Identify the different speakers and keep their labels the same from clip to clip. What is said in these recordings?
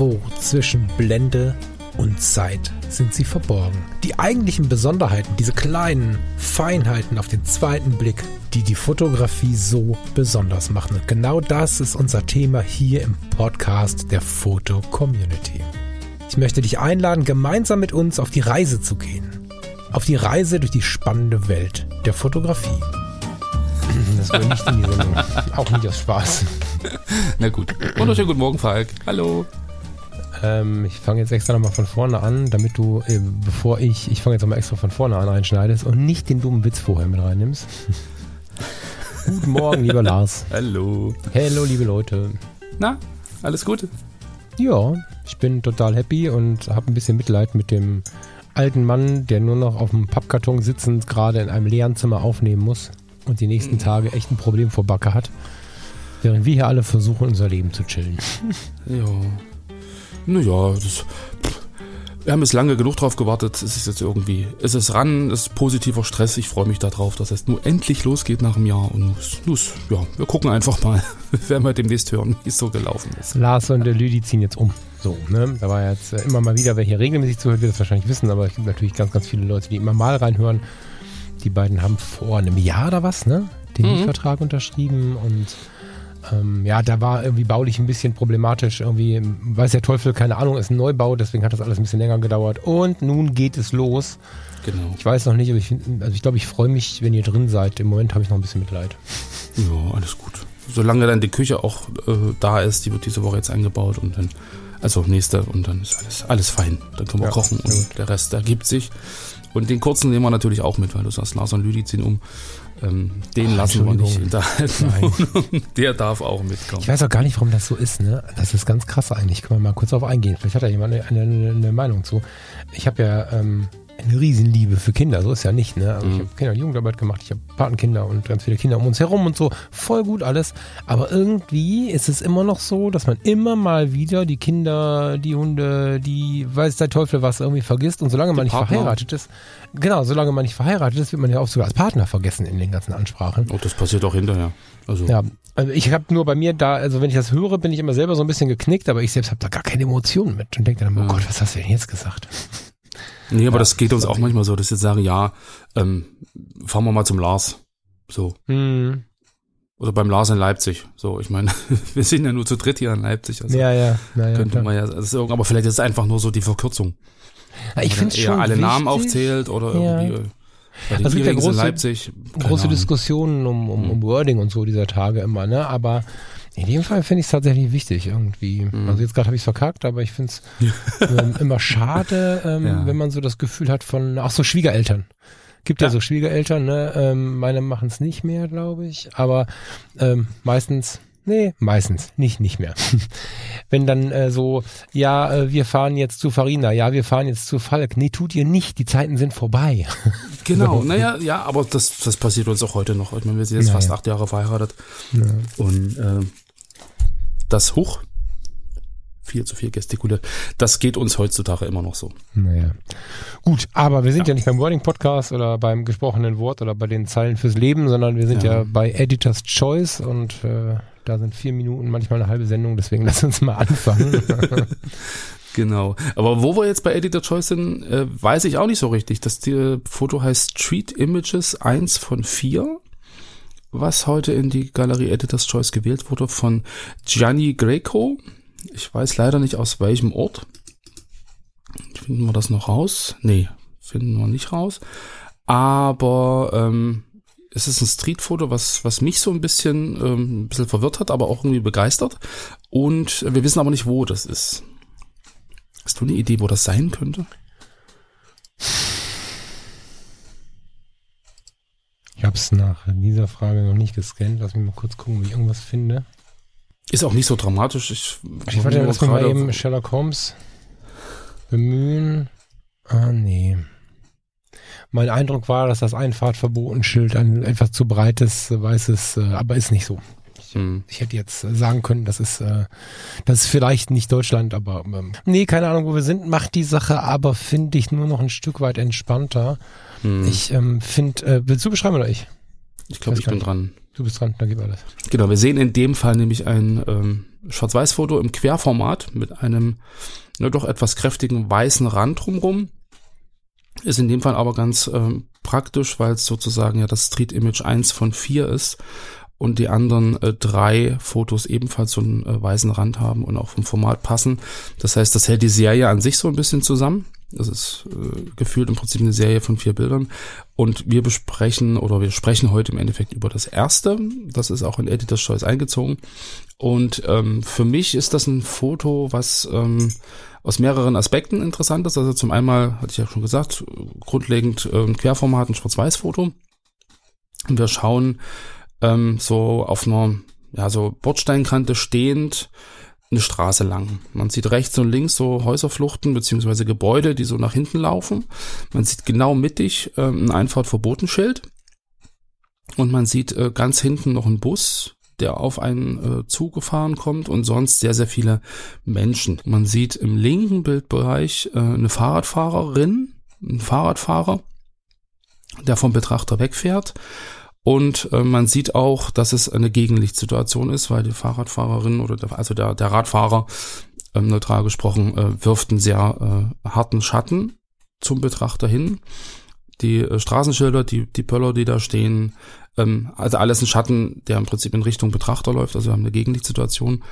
Speaker 1: Irgendwo zwischen Blende und Zeit sind sie verborgen. Die eigentlichen Besonderheiten, diese kleinen Feinheiten auf den zweiten Blick, die die Fotografie so besonders machen. Und genau das ist unser Thema hier im Podcast der Foto Community. Ich möchte dich einladen, gemeinsam mit uns auf die Reise zu gehen. Auf die Reise durch die spannende Welt der Fotografie. Das war nicht in die Sendung. Auch nicht aus Spaß.
Speaker 2: Na gut. Wunderschönen guten Morgen, Falk. Hallo.
Speaker 1: Ähm, ich fange jetzt extra nochmal von vorne an, damit du, äh, bevor ich, ich fange jetzt nochmal extra von vorne an reinschneidest und nicht den dummen Witz vorher mit reinnimmst. Guten Morgen, lieber Lars.
Speaker 2: Hallo.
Speaker 1: Hallo, liebe Leute.
Speaker 2: Na, alles gut?
Speaker 1: Ja, ich bin total happy und habe ein bisschen Mitleid mit dem alten Mann, der nur noch auf dem Pappkarton sitzend gerade in einem leeren Zimmer aufnehmen muss und die nächsten Tage echt ein Problem vor Backe hat. Während wir hier alle versuchen, unser Leben zu chillen.
Speaker 2: Ja. Naja, das. Wir haben jetzt lange genug drauf gewartet. Es ist jetzt irgendwie. Es ist ran, es ist positiver Stress. Ich freue mich darauf, dass es nur endlich losgeht nach einem Jahr. Und los, ja, wir gucken einfach mal. Wir werden wir demnächst hören, wie es so gelaufen ist.
Speaker 1: Lars und der Lüdi ziehen jetzt um. So, ne? Da war jetzt äh, immer mal wieder, wer hier regelmäßig zuhört, wird das wahrscheinlich wissen, aber es gibt natürlich ganz, ganz viele Leute, die immer mal reinhören. Die beiden haben vor einem Jahr oder was, ne? Den
Speaker 2: Mhm.
Speaker 1: Mietvertrag unterschrieben und ähm, ja, da war irgendwie baulich ein bisschen problematisch. Irgendwie, weiß der Teufel, keine Ahnung, ist ein Neubau, deswegen hat das alles ein bisschen länger gedauert. Und nun geht es los.
Speaker 2: Genau.
Speaker 1: Ich weiß noch nicht, aber ich also ich glaube, ich freue mich, wenn ihr drin seid. Im Moment habe ich noch ein bisschen Mitleid.
Speaker 2: Ja, alles gut. Solange dann die Küche auch äh, da ist, die wird diese Woche jetzt eingebaut und dann, also nächste und dann ist alles, alles fein. Dann können wir
Speaker 1: Ja,
Speaker 2: kochen und der Rest ergibt sich. Und den kurzen nehmen wir natürlich auch mit, weil du sagst, Lars und Lüdi ziehen um. Ähm, den
Speaker 1: Ach,
Speaker 2: lassen wir nicht in
Speaker 1: Entschuldigung.
Speaker 2: der alten
Speaker 1: Nein.
Speaker 2: Wohnung. Der darf auch mitkommen.
Speaker 1: Ich weiß auch gar nicht, warum das so ist, ne? Das ist ganz krass eigentlich. Können wir mal kurz darauf eingehen. Vielleicht hat da jemand eine, eine, eine Meinung zu. Ich habe ja ähm, eine Riesenliebe für Kinder, so ist ja nicht, ne? Also ich
Speaker 2: Mhm.
Speaker 1: habe Kinder- und Jugendarbeit gemacht, ich habe Patenkinder und ganz viele Kinder um uns herum und so. Voll gut alles. Aber irgendwie ist es immer noch so, dass man immer mal wieder die Kinder, die Hunde, die weiß der Teufel was irgendwie vergisst. Und solange man nicht
Speaker 2: Partner.
Speaker 1: verheiratet ist, genau, solange man nicht verheiratet ist, wird man ja auch sogar als Partner vergessen in den ganzen Ansprachen.
Speaker 2: Oh, das passiert auch hinterher. Also,
Speaker 1: Ja, also ich habe nur bei mir da, also wenn ich das höre, bin ich immer selber so ein bisschen geknickt, aber ich selbst habe da gar keine Emotionen mit und denke dann, oh
Speaker 2: Ja.
Speaker 1: Gott, was hast du denn jetzt gesagt?
Speaker 2: Nee, aber
Speaker 1: Ja,
Speaker 2: das geht uns auch manchmal so, dass ich jetzt sage, ja, ähm, fahren wir mal zum Lars. So.
Speaker 1: Hm.
Speaker 2: Oder beim Lars in Leipzig. So, ich meine, wir sind ja nur zu dritt hier in Leipzig. Also
Speaker 1: Ja, ja, naja.
Speaker 2: könnte
Speaker 1: klar.
Speaker 2: man ja, also, aber vielleicht ist es einfach nur so die Verkürzung.
Speaker 1: Ja, ich
Speaker 2: Oder
Speaker 1: finde
Speaker 2: eher
Speaker 1: schon
Speaker 2: alle
Speaker 1: wichtig,
Speaker 2: Namen aufzählt oder
Speaker 1: Ja.
Speaker 2: irgendwie. äh, den
Speaker 1: Also gibt ja große-
Speaker 2: Leipzig.
Speaker 1: große. Diskussionen um, um, um Wording und so dieser Tage immer, ne? Aber in dem Fall finde ich es tatsächlich wichtig irgendwie.
Speaker 2: Mhm.
Speaker 1: Also jetzt gerade habe ich es verkackt, aber ich finde es ähm, immer schade, ähm,
Speaker 2: Ja.
Speaker 1: wenn man so das Gefühl hat von, ach so, Schwiegereltern. Gibt ja,
Speaker 2: Ja.
Speaker 1: so Schwiegereltern, ne? Ähm, meine machen es nicht mehr, glaube ich. Aber ähm, meistens, nee, meistens, nicht, nicht mehr. wenn dann äh, so, ja, äh, wir fahren jetzt zu Farina, ja, wir fahren jetzt zu Falk. Nee, tut ihr nicht, die Zeiten sind vorbei.
Speaker 2: Genau, naja, ja, aber das, das passiert uns auch heute noch. Ich meine, wir sind jetzt
Speaker 1: Ja,
Speaker 2: fast acht Jahre verheiratet.
Speaker 1: Ja.
Speaker 2: Und äh, das hoch, viel zu viel gestikuliert, das geht uns heutzutage immer noch so.
Speaker 1: Naja. Gut, aber wir sind ja, nicht beim Wording-Podcast oder beim gesprochenen Wort oder bei den Zeilen fürs Leben, sondern wir sind ja,
Speaker 2: Ja.
Speaker 1: bei Editor's Choice und äh, da sind vier Minuten, manchmal eine halbe Sendung, deswegen lass uns mal anfangen.
Speaker 2: Genau. Aber wo wir jetzt bei Editor Choice sind, äh, weiß ich auch nicht so richtig. Das die Foto heißt Street Images 1 von 4, was heute in die Galerie Editor's Choice gewählt wurde von Gianni Greco. Ich weiß leider nicht aus welchem Ort. Finden wir das noch raus? Nee, finden wir nicht raus. Aber ähm, es ist ein Streetfoto, was, was mich so ein bisschen, ähm, ein bisschen verwirrt hat, aber auch irgendwie begeistert. Und wir wissen aber nicht, wo das ist. Hast du eine Idee, wo das sein könnte?
Speaker 1: Ich habe es nach dieser Frage noch nicht gescannt. Lass mich mal kurz gucken, ob ich irgendwas finde.
Speaker 2: Ist auch nicht so dramatisch. Ich,
Speaker 1: Ich warte,
Speaker 2: nur
Speaker 1: lass mich mal eben Sherlock Holmes bemühen. Ah, nee. Mein Eindruck war, dass das Einfahrtverbotenschild ein etwas zu breites, weißes, äh, aber ist nicht so.
Speaker 2: Hm.
Speaker 1: Ich hätte jetzt sagen können, das ist, äh, das ist vielleicht nicht Deutschland, aber ähm, nee, keine Ahnung, wo wir sind, macht die Sache aber, finde ich, nur noch ein Stück weit entspannter.
Speaker 2: Hm. Ich,
Speaker 1: Ich ähm, finde, äh, willst du beschreiben oder ich?
Speaker 2: ich glaube, ich bin
Speaker 1: nicht.
Speaker 2: dran.
Speaker 1: Du bist dran, dann gib alles.
Speaker 2: Genau, wir sehen in dem Fall nämlich ein ähm, Schwarz-Weiß-Foto im Querformat mit einem nur doch etwas kräftigen weißen Rand drumrum. Ist in dem Fall aber ganz ähm, praktisch, weil es sozusagen ja das Street Image 1 von 4 ist und die anderen äh, drei Fotos ebenfalls so einen äh, weißen Rand haben und auch vom Format passen. Das heißt, das hält die Serie an sich so ein bisschen zusammen. Das ist äh, gefühlt im Prinzip eine Serie von vier Bildern. Und wir besprechen oder wir sprechen heute im Endeffekt über das erste. Das ist auch in Editor's Choice eingezogen. Und ähm, für mich ist das ein Foto, was ähm, aus mehreren Aspekten interessant ist. Also zum einen, hatte ich ja schon gesagt, grundlegend äh, Querformat, ein Schwarz-Weiß-Foto. Und wir schauen ähm, so auf einer ja, so Bordsteinkante stehend eine Straße lang. Man sieht rechts und links so Häuserfluchten beziehungsweise Gebäude, die so nach hinten laufen. Man sieht genau mittig äh, ein Einfahrtverbotenschild. Und man sieht äh, ganz hinten noch einen Bus, der auf einen äh, zugefahren kommt und sonst sehr, sehr viele Menschen. Man sieht im linken Bildbereich äh, eine Fahrradfahrerin, einen Fahrradfahrer, der vom Betrachter wegfährt. Und äh, man sieht auch, dass es eine Gegenlichtsituation ist, weil die Fahrradfahrerin oder der, also der, der Radfahrer, ähm, neutral gesprochen, äh, wirft einen sehr äh, harten Schatten zum Betrachter hin. Die äh, Straßenschilder, die, die Pöller, die da stehen, ähm, also alles ein Schatten, der im Prinzip in Richtung Betrachter läuft, also wir haben eine Gegenlichtsituation.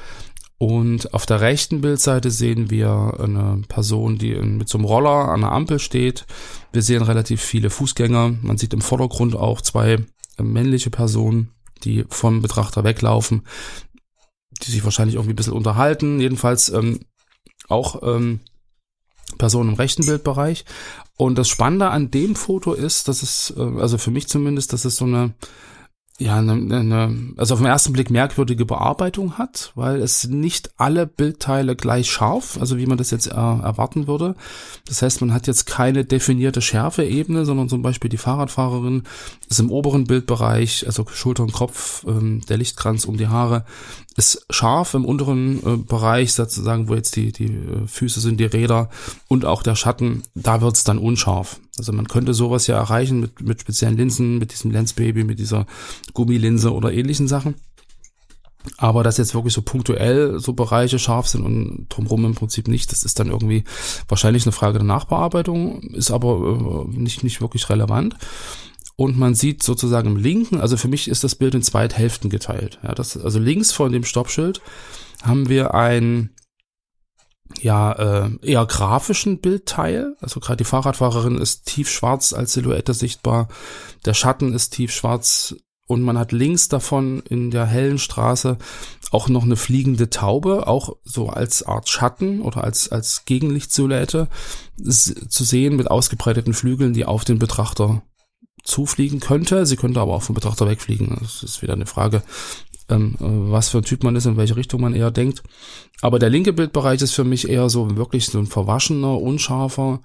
Speaker 2: Und auf der rechten Bildseite sehen wir eine Person, die mit so einem Roller an der Ampel steht. Wir sehen relativ viele Fußgänger. Man sieht im Vordergrund auch zwei männliche Personen, die vom Betrachter weglaufen, die sich wahrscheinlich irgendwie ein bisschen unterhalten. Jedenfalls ähm, auch ähm, Personen im rechten Bildbereich. Und das Spannende an dem Foto ist, dass es, äh, also für mich zumindest, dass es so eine ja, eine, eine, also auf den ersten Blick merkwürdige Bearbeitung hat, weil es nicht alle Bildteile gleich scharf, also wie man das jetzt äh, erwarten würde. Das heißt, man hat jetzt keine definierte Schärfeebene, sondern zum Beispiel die Fahrradfahrerin ist im oberen Bildbereich, also Schulter und Kopf, ähm, der Lichtkranz um die Haare, ist scharf im unteren äh, Bereich, sozusagen, wo jetzt die, die äh, Füße sind, die Räder und auch der Schatten, da wird's dann unscharf. Also man könnte sowas ja erreichen mit, mit speziellen Linsen, mit diesem Lensbaby, mit dieser Gummilinse oder ähnlichen Sachen. Aber dass jetzt wirklich so punktuell so Bereiche scharf sind und drumherum im Prinzip nicht, das ist dann irgendwie wahrscheinlich eine Frage der Nachbearbeitung, ist aber äh, nicht, nicht wirklich relevant und man sieht sozusagen im linken, also für mich ist das Bild in zwei Hälften geteilt. Ja, das, also links von dem Stoppschild haben wir ein ja äh, eher grafischen Bildteil. Also gerade die Fahrradfahrerin ist tiefschwarz als Silhouette sichtbar. Der Schatten ist tiefschwarz und man hat links davon in der hellen Straße auch noch eine fliegende Taube, auch so als Art Schatten oder als als Gegenlichtsilhouette zu sehen mit ausgebreiteten Flügeln, die auf den Betrachter zufliegen könnte. Sie könnte aber auch vom Betrachter wegfliegen. Das ist wieder eine Frage, ähm, was für ein Typ man ist, in welche Richtung man eher denkt. Aber der linke Bildbereich ist für mich eher so wirklich so ein verwaschener, unscharfer,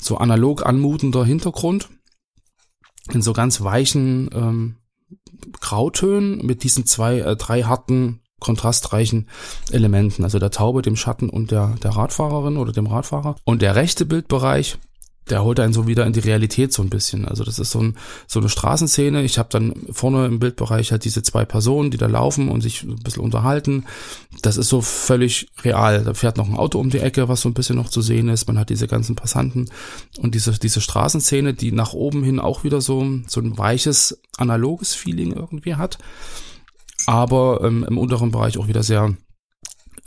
Speaker 2: so analog anmutender Hintergrund. In so ganz weichen ähm, Grautönen mit diesen zwei, äh, drei harten, kontrastreichen Elementen. Also der Taube, dem Schatten und der, der Radfahrerin oder dem Radfahrer. Und der rechte Bildbereich der holt einen so wieder in die Realität so ein bisschen. Also das ist so, ein, so eine Straßenszene. Ich habe dann vorne im Bildbereich halt diese zwei Personen, die da laufen und sich ein bisschen unterhalten. Das ist so völlig real. Da fährt noch ein Auto um die Ecke, was so ein bisschen noch zu sehen ist. Man hat diese ganzen Passanten und diese, diese Straßenszene, die nach oben hin auch wieder so, so ein weiches, analoges Feeling irgendwie hat. Aber ähm, im unteren Bereich auch wieder sehr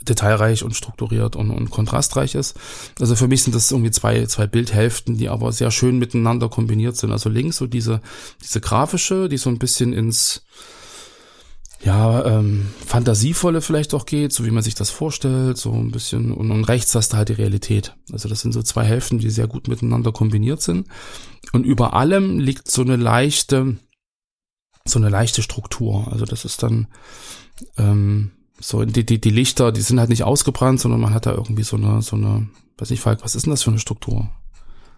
Speaker 2: detailreich und strukturiert und, und kontrastreich ist. Also für mich sind das irgendwie zwei, zwei Bildhälften, die aber sehr schön miteinander kombiniert sind. Also links so diese, diese grafische, die so ein bisschen ins, ja, ähm, fantasievolle vielleicht auch geht, so wie man sich das vorstellt, so ein bisschen und, und rechts hast du halt die Realität. Also das sind so zwei Hälften, die sehr gut miteinander kombiniert sind. Und über allem liegt so eine leichte, so eine leichte Struktur. Also das ist dann, ähm, so, die, die, die Lichter, die sind halt nicht ausgebrannt, sondern man hat da irgendwie so eine, so eine, weiß nicht, Falk, was ist denn das für eine Struktur?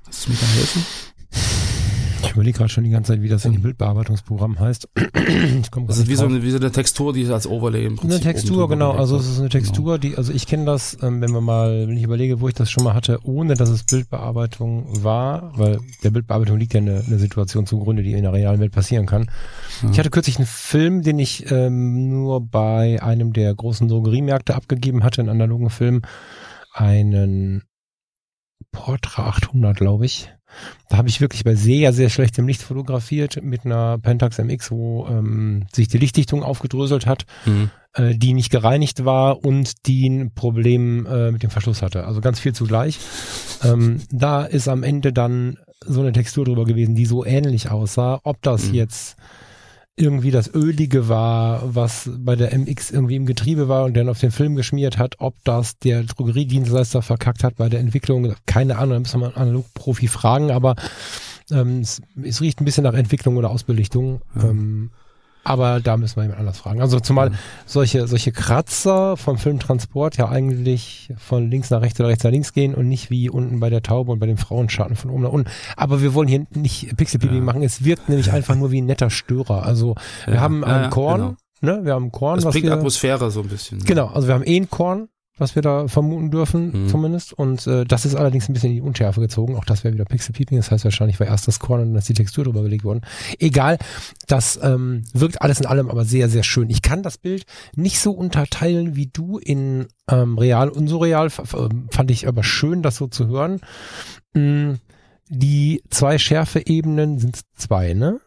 Speaker 2: Kannst du mir da helfen?
Speaker 1: Ich überlege gerade schon die ganze Zeit, wie das in dem Bildbearbeitungsprogramm heißt.
Speaker 2: das ist wie so, eine, wie so eine Textur, die als Overlay im
Speaker 1: Prinzip Eine Textur, genau. Also es ist eine Textur, genau. die, also ich kenne das, ähm, wenn wir mal, wenn ich überlege, wo ich das schon mal hatte, ohne dass es Bildbearbeitung war, weil der Bildbearbeitung liegt ja eine, eine Situation zugrunde, die in der realen Welt passieren kann. Ja. Ich hatte kürzlich einen Film, den ich ähm, nur bei einem der großen Drogeriemärkte abgegeben hatte, einen analogen Film, einen Portra 800, glaube ich. Da habe ich wirklich bei sehr, sehr schlechtem Licht fotografiert mit einer Pentax MX, wo ähm, sich die Lichtdichtung aufgedröselt hat, mhm. äh, die nicht gereinigt war und die ein Problem äh, mit dem Verschluss hatte. Also ganz viel zugleich. Ähm, da ist am Ende dann so eine Textur drüber gewesen, die so ähnlich aussah. Ob das mhm. jetzt irgendwie das Ölige war, was bei der MX irgendwie im Getriebe war und dann auf den Film geschmiert hat, ob das der Drogeriedienstleister verkackt hat bei der Entwicklung, keine Ahnung, da müssen wir einen Analog-Profi fragen, aber ähm, es, es, riecht ein bisschen nach Entwicklung oder Ausbelichtung. Ja. Ähm, aber da müssen wir jemand anders fragen. Also zumal solche, solche Kratzer vom Filmtransport ja eigentlich von links nach rechts oder rechts nach links gehen und nicht wie unten bei der Taube und bei dem Frauenschatten von oben nach unten. Aber wir wollen hier nicht Pixelpeeling ja. machen. Es wirkt nämlich einfach nur wie ein netter Störer. Also wir ja. haben ein Korn, genau. ne? Wir haben Korn.
Speaker 2: Das bringt
Speaker 1: wir,
Speaker 2: Atmosphäre so ein bisschen. Ne?
Speaker 1: Genau. Also wir haben eh ein Korn was wir da vermuten dürfen, mhm. zumindest. Und äh, das ist allerdings ein bisschen in die Unschärfe gezogen. Auch das wäre wieder Pixel Peeping. Das heißt wahrscheinlich war erst das Korn und dann ist die Textur drüber gelegt worden. Egal, das ähm, wirkt alles in allem aber sehr, sehr schön. Ich kann das Bild nicht so unterteilen wie du in ähm, real und surreal. Fand ich aber schön, das so zu hören. Mm, die zwei Schärfe-Ebenen sind zwei, ne?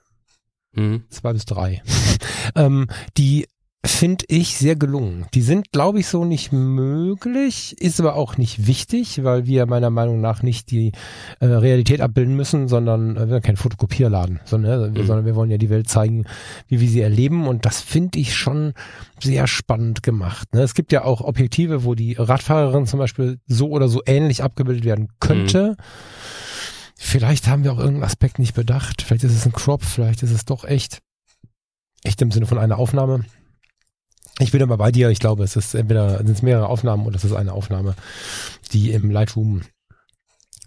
Speaker 1: Mhm. Zwei bis drei. ähm, die finde ich sehr gelungen. Die sind, glaube ich, so nicht möglich, ist aber auch nicht wichtig, weil wir meiner Meinung nach nicht die äh, Realität abbilden müssen, sondern äh, wir sind kein Fotokopierladen, sondern, äh, mhm. sondern wir wollen ja die Welt zeigen, wie wir sie erleben und das finde ich schon sehr spannend gemacht. Ne? Es gibt ja auch Objektive, wo die Radfahrerin zum Beispiel so oder so ähnlich abgebildet werden könnte. Mhm. Vielleicht haben wir auch irgendeinen Aspekt nicht bedacht. Vielleicht ist es ein Crop, vielleicht ist es doch echt. Echt im Sinne von einer Aufnahme. Ich bin aber bei dir. Ich glaube, es ist entweder sind es mehrere Aufnahmen oder es ist eine Aufnahme, die im Lightroom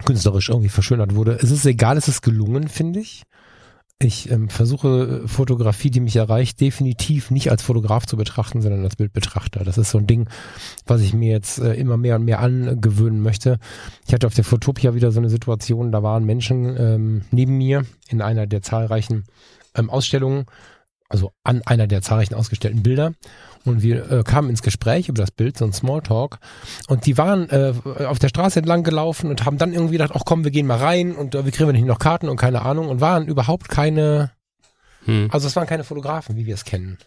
Speaker 1: künstlerisch irgendwie verschönert wurde. Es ist egal, es ist gelungen, finde ich. Ich ähm, versuche Fotografie, die mich erreicht, definitiv nicht als Fotograf zu betrachten, sondern als Bildbetrachter. Das ist so ein Ding, was ich mir jetzt äh, immer mehr und mehr angewöhnen möchte. Ich hatte auf der Fotopia wieder so eine Situation, da waren Menschen ähm, neben mir in einer der zahlreichen ähm, Ausstellungen, also an einer der zahlreichen ausgestellten Bilder und wir äh, kamen ins Gespräch über das Bild, so ein Smalltalk. Und die waren äh, auf der Straße entlang gelaufen und haben dann irgendwie gedacht, ach komm, wir gehen mal rein und äh, wir kriegen nicht noch Karten und keine Ahnung und waren überhaupt keine, hm. also es waren keine Fotografen, wie wir es kennen.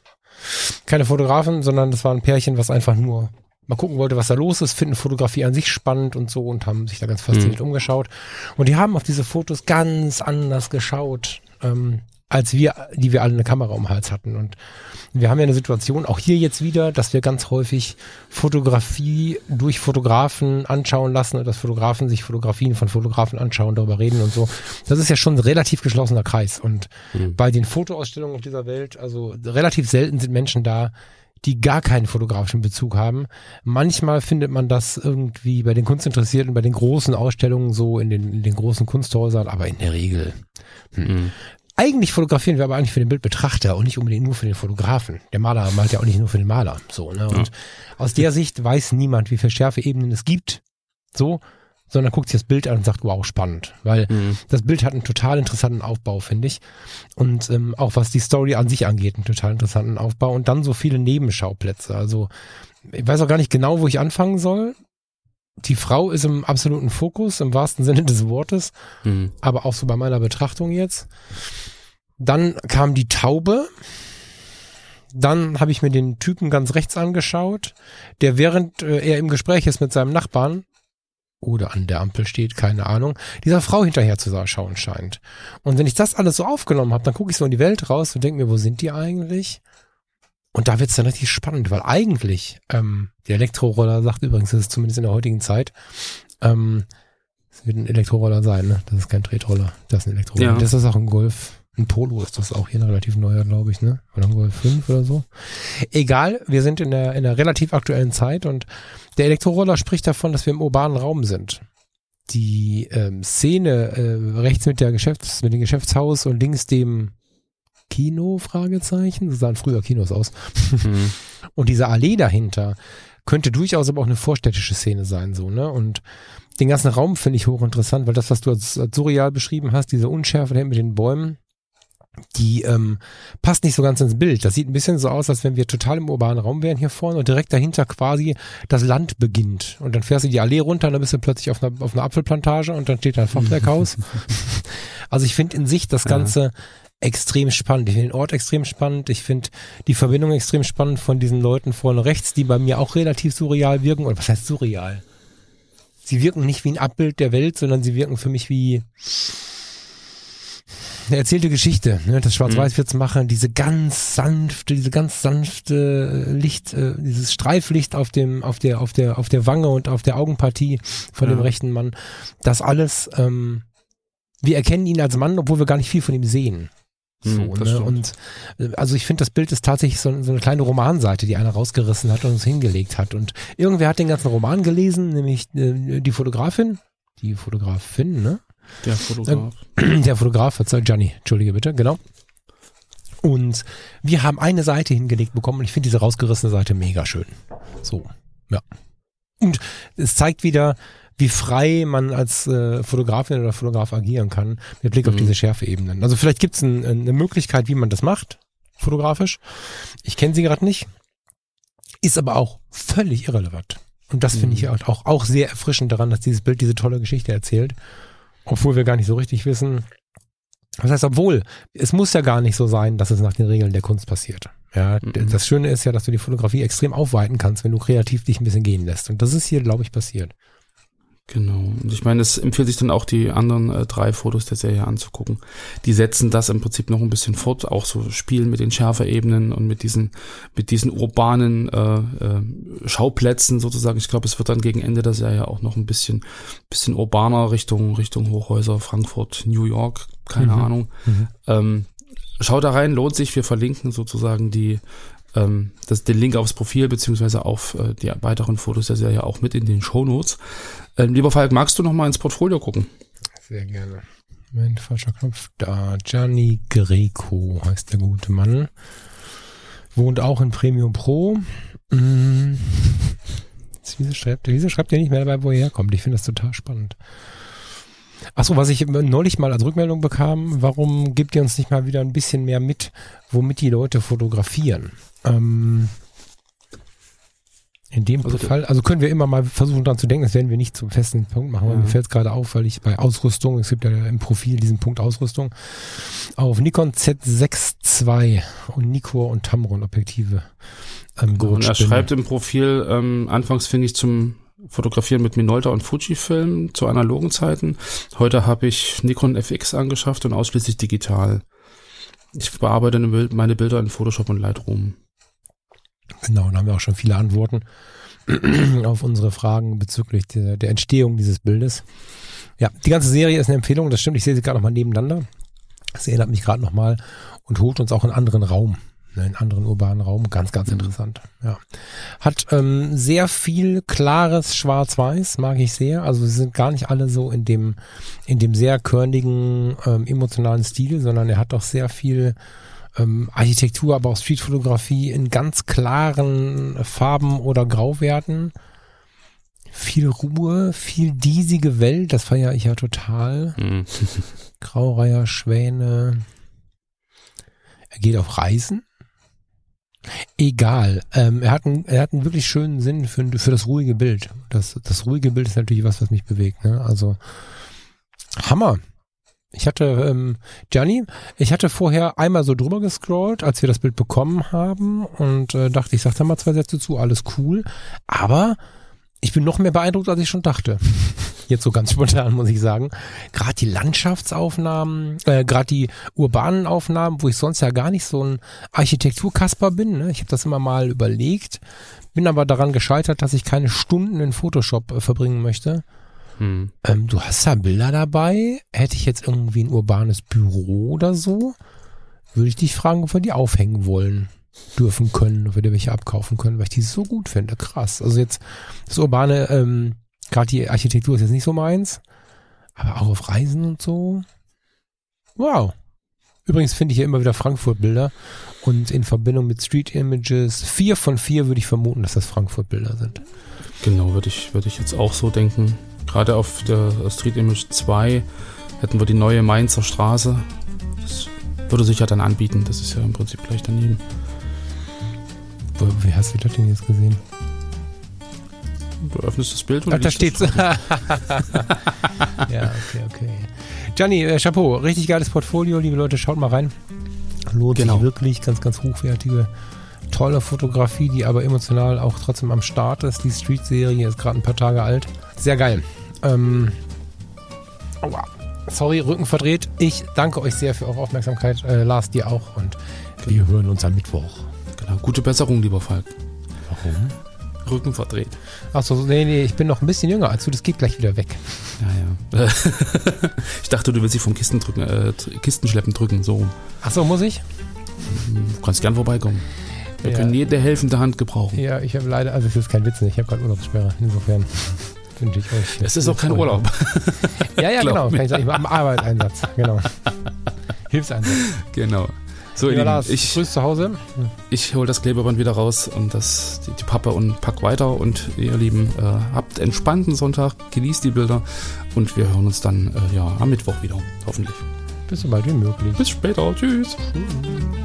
Speaker 1: Keine Fotografen, sondern das war ein Pärchen, was einfach nur mal gucken wollte, was da los ist, finden Fotografie an sich spannend und so und haben sich da ganz fasziniert hm. umgeschaut. Und die haben auf diese Fotos ganz anders geschaut. Ähm, als wir, die wir alle eine Kamera um den Hals hatten. Und wir haben ja eine Situation, auch hier jetzt wieder, dass wir ganz häufig Fotografie durch Fotografen anschauen lassen und dass Fotografen sich Fotografien von Fotografen anschauen, darüber reden und so. Das ist ja schon ein relativ geschlossener Kreis. Und mhm. bei den Fotoausstellungen auf dieser Welt, also relativ selten sind Menschen da, die gar keinen fotografischen Bezug haben. Manchmal findet man das irgendwie bei den Kunstinteressierten, bei den großen Ausstellungen so in den, in den großen Kunsthäusern, aber in der Regel. Hm. Mhm eigentlich fotografieren wir aber eigentlich für den Bildbetrachter und nicht unbedingt nur für den Fotografen. Der Maler malt ja auch nicht nur für den Maler. So, ne? Und ja. aus der Sicht weiß niemand, wie viele Schärfeebenen es gibt. So, sondern guckt sich das Bild an und sagt, wow, spannend. Weil mhm. das Bild hat einen total interessanten Aufbau, finde ich. Und ähm, auch was die Story an sich angeht, einen total interessanten Aufbau. Und dann so viele Nebenschauplätze. Also ich weiß auch gar nicht genau, wo ich anfangen soll die Frau ist im absoluten Fokus, im wahrsten Sinne des Wortes, mhm. aber auch so bei meiner Betrachtung jetzt. Dann kam die Taube. Dann habe ich mir den Typen ganz rechts angeschaut, der während äh, er im Gespräch ist mit seinem Nachbarn oder an der Ampel steht, keine Ahnung, dieser Frau hinterher zu schauen scheint. Und wenn ich das alles so aufgenommen habe, dann gucke ich so in die Welt raus und denke mir, wo sind die eigentlich? Und da wird's dann richtig spannend, weil eigentlich, ähm, der Elektroroller sagt übrigens, das ist zumindest in der heutigen Zeit, ähm, es wird ein Elektroroller sein, ne? Das ist kein Tretroller, das ist ein Elektroroller. Ja. Das ist auch ein Golf. Ein Polo ist das auch hier ein relativ neuer, glaube ich, ne? Oder ein Golf 5 oder so. Egal, wir sind in der, in der relativ aktuellen Zeit und der Elektroroller spricht davon, dass wir im urbanen Raum sind. die ähm, Szene äh, rechts mit der Geschäfts mit dem Geschäftshaus und links dem Kino Fragezeichen, so sahen früher Kinos aus. Mhm. und diese Allee dahinter könnte durchaus aber auch eine vorstädtische Szene sein so, ne? Und den ganzen Raum finde ich hochinteressant, weil das, was du als, als surreal beschrieben hast, diese Unschärfe mit den Bäumen, die ähm, passt nicht so ganz ins Bild. Das sieht ein bisschen so aus, als wenn wir total im urbanen Raum wären hier vorne und direkt dahinter quasi das Land beginnt. Und dann fährst du die Allee runter und dann bist du plötzlich auf einer, auf einer Apfelplantage und dann steht da ein Fachwerkhaus. also ich finde in sich das Ganze ja. Extrem spannend. Ich finde den Ort extrem spannend. Ich finde die Verbindung extrem spannend von diesen Leuten vorne rechts, die bei mir auch relativ surreal wirken. Oder was heißt surreal? Sie wirken nicht wie ein Abbild der Welt, sondern sie wirken für mich wie eine erzählte Geschichte, ne? das Schwarz-Weiß mhm. machen, diese ganz sanfte, diese ganz sanfte Licht, äh, dieses Streiflicht auf dem, auf der, auf der, auf der Wange und auf der Augenpartie von ja. dem rechten Mann, das alles, ähm, wir erkennen ihn als Mann, obwohl wir gar nicht viel von ihm sehen. Hm, so, ne? Und äh, also ich finde, das Bild ist tatsächlich so, so, eine kleine Romanseite, die einer rausgerissen hat und uns hingelegt hat. Und irgendwer hat den ganzen Roman gelesen, nämlich äh, die Fotografin, die Fotografin, ne?
Speaker 2: Der Fotograf.
Speaker 1: Äh, der Fotograf, Gianni, entschuldige bitte, genau. Und wir haben eine Seite hingelegt bekommen und ich finde diese rausgerissene Seite mega schön. So, ja. Und es zeigt wieder, wie frei man als äh, Fotografin oder Fotograf agieren kann mit Blick auf mhm. diese Schärfeebenen. Also vielleicht gibt es ein, eine Möglichkeit, wie man das macht, fotografisch. Ich kenne sie gerade nicht. Ist aber auch völlig irrelevant. Und das finde ich mhm. auch, auch sehr erfrischend daran, dass dieses Bild diese tolle Geschichte erzählt obwohl wir gar nicht so richtig wissen. Das heißt, obwohl, es muss ja gar nicht so sein, dass es nach den Regeln der Kunst passiert. Ja, mhm. das Schöne ist ja, dass du die Fotografie extrem aufweiten kannst, wenn du kreativ dich ein bisschen gehen lässt. Und das ist hier, glaube ich, passiert.
Speaker 2: Genau. Und ich meine, es empfiehlt sich dann auch, die anderen äh, drei Fotos der Serie anzugucken. Die setzen das im Prinzip noch ein bisschen fort, auch so spielen mit den Schärferebenen und mit diesen, mit diesen urbanen äh, äh, Schauplätzen sozusagen. Ich glaube, es wird dann gegen Ende der Serie auch noch ein bisschen, bisschen urbaner Richtung, Richtung Hochhäuser, Frankfurt, New York, keine mhm. Ahnung. Mhm. Ähm, schau da rein, lohnt sich. Wir verlinken sozusagen die, ähm, das, den Link aufs Profil beziehungsweise auf äh, die weiteren Fotos der Serie auch mit in den Show Notes. Ähm, lieber Falk, magst du noch mal ins Portfolio gucken?
Speaker 1: Sehr gerne. Moment, falscher Knopf. Da, Gianni Greco heißt der gute Mann. Wohnt auch in Premium Pro. Hm. Wieso schreibt, wieso schreibt er nicht mehr dabei, wo er herkommt? Ich finde das total spannend. Achso, was ich neulich mal als Rückmeldung bekam, warum gibt ihr uns nicht mal wieder ein bisschen mehr mit, womit die Leute fotografieren? Ähm, in dem also, Fall, also können wir immer mal versuchen dran zu denken, das werden wir nicht zum festen Punkt machen, ja. mir fällt es gerade auf, weil ich bei Ausrüstung, es gibt ja im Profil diesen Punkt Ausrüstung, auf Nikon Z6 II und Nikkor und Tamron Objektive
Speaker 2: ähm, gerutscht Und er bin. schreibt im Profil, ähm, anfangs fing ich zum Fotografieren mit Minolta und Fujifilm zu analogen Zeiten. Heute habe ich Nikon FX angeschafft und ausschließlich digital. Ich bearbeite meine Bilder in Photoshop und Lightroom.
Speaker 1: Genau, da haben wir auch schon viele Antworten auf unsere Fragen bezüglich der, der, Entstehung dieses Bildes. Ja, die ganze Serie ist eine Empfehlung, das stimmt. Ich sehe sie gerade nochmal nebeneinander. Das erinnert mich gerade nochmal und holt uns auch in einen anderen Raum, ne, in einen anderen urbanen Raum. Ganz, ganz mhm. interessant. Ja. Hat ähm, sehr viel klares Schwarz-Weiß, mag ich sehr. Also sie sind gar nicht alle so in dem, in dem sehr körnigen, ähm, emotionalen Stil, sondern er hat auch sehr viel ähm, Architektur, aber auch Streetfotografie in ganz klaren Farben oder Grauwerten. Viel Ruhe, viel diesige Welt, das feiere ich ja total. Mhm. Graureiher Schwäne. Er geht auf Reisen. Egal. Ähm, er, hat einen, er hat einen wirklich schönen Sinn für, für das ruhige Bild. Das, das ruhige Bild ist natürlich was, was mich bewegt. Ne? Also Hammer. Ich hatte, ähm, Gianni, ich hatte vorher einmal so drüber gescrollt, als wir das Bild bekommen haben und äh, dachte, ich sag da mal zwei Sätze zu, alles cool. Aber ich bin noch mehr beeindruckt, als ich schon dachte. Jetzt so ganz spontan, muss ich sagen. Gerade die Landschaftsaufnahmen, äh, gerade die urbanen Aufnahmen, wo ich sonst ja gar nicht so ein Architekturkasper bin. Ne? Ich habe das immer mal überlegt, bin aber daran gescheitert, dass ich keine Stunden in Photoshop äh, verbringen möchte hm. Ähm, du hast da Bilder dabei. Hätte ich jetzt irgendwie ein urbanes Büro oder so, würde ich dich fragen, ob wir die aufhängen wollen dürfen können, ob wir dir welche abkaufen können, weil ich die so gut finde. Krass. Also jetzt das urbane ähm, Gerade die Architektur ist jetzt nicht so meins. Aber auch auf Reisen und so. Wow. Übrigens finde ich hier immer wieder Frankfurt-Bilder. Und in Verbindung mit Street Images, vier von vier würde ich vermuten, dass das Frankfurt-Bilder sind.
Speaker 2: Genau, würde ich, würde ich jetzt auch so denken. Gerade auf der Street Image 2 hätten wir die neue Mainzer Straße. Das würde sich ja dann anbieten. Das ist ja im Prinzip gleich daneben.
Speaker 1: Wo, wie hast du das denn jetzt gesehen?
Speaker 2: Du öffnest das Bild und
Speaker 1: Ach, da steht's. ja, okay, okay. Gianni, äh, Chapeau, richtig geiles Portfolio, liebe Leute, schaut mal rein. Lohnt
Speaker 2: Genau.
Speaker 1: sich wirklich, ganz, ganz hochwertige, tolle Fotografie, die aber emotional auch trotzdem am Start ist. Die Street-Serie ist gerade ein paar Tage alt. Sehr geil. Ähm, aua. sorry, Rücken verdreht. Ich danke euch sehr für eure Aufmerksamkeit. Äh, Lars, dir auch. Und wir hören uns am Mittwoch.
Speaker 2: Genau. Gute Besserung, lieber Falk.
Speaker 1: Warum?
Speaker 2: Rücken verdreht.
Speaker 1: Achso, nee, nee, ich bin noch ein bisschen jünger als du. Das geht gleich wieder weg.
Speaker 2: Ja, ja. ich dachte, du willst dich vom Kisten drücken, äh, Tr- Kistenschleppen drücken. So.
Speaker 1: Achso, muss ich?
Speaker 2: Du kannst gern vorbeikommen. Wir
Speaker 1: Ja.
Speaker 2: können jede helfende Hand gebrauchen.
Speaker 1: Ja, ich habe leider, also es ist kein Witz, nicht. ich habe gerade Urlaubssperre. Insofern wünsche ich euch.
Speaker 2: Es ist auch kein Urlaub.
Speaker 1: Ja, ja, genau.
Speaker 2: mir.
Speaker 1: Kann ich sagen, ich am Arbeitseinsatz. Genau. Hilfseinsatz.
Speaker 2: genau. So, Lieben,
Speaker 1: Lars,
Speaker 2: ich,
Speaker 1: grüß zu Hause.
Speaker 2: ich hole das Klebeband wieder raus und das, die, die Pappe und pack weiter. Und ihr Lieben, äh, habt entspannten Sonntag, genießt die Bilder und wir hören uns dann äh, ja, am Mittwoch wieder, hoffentlich.
Speaker 1: Bis so bald wie möglich.
Speaker 2: Bis später, tschüss.
Speaker 1: Tschüss.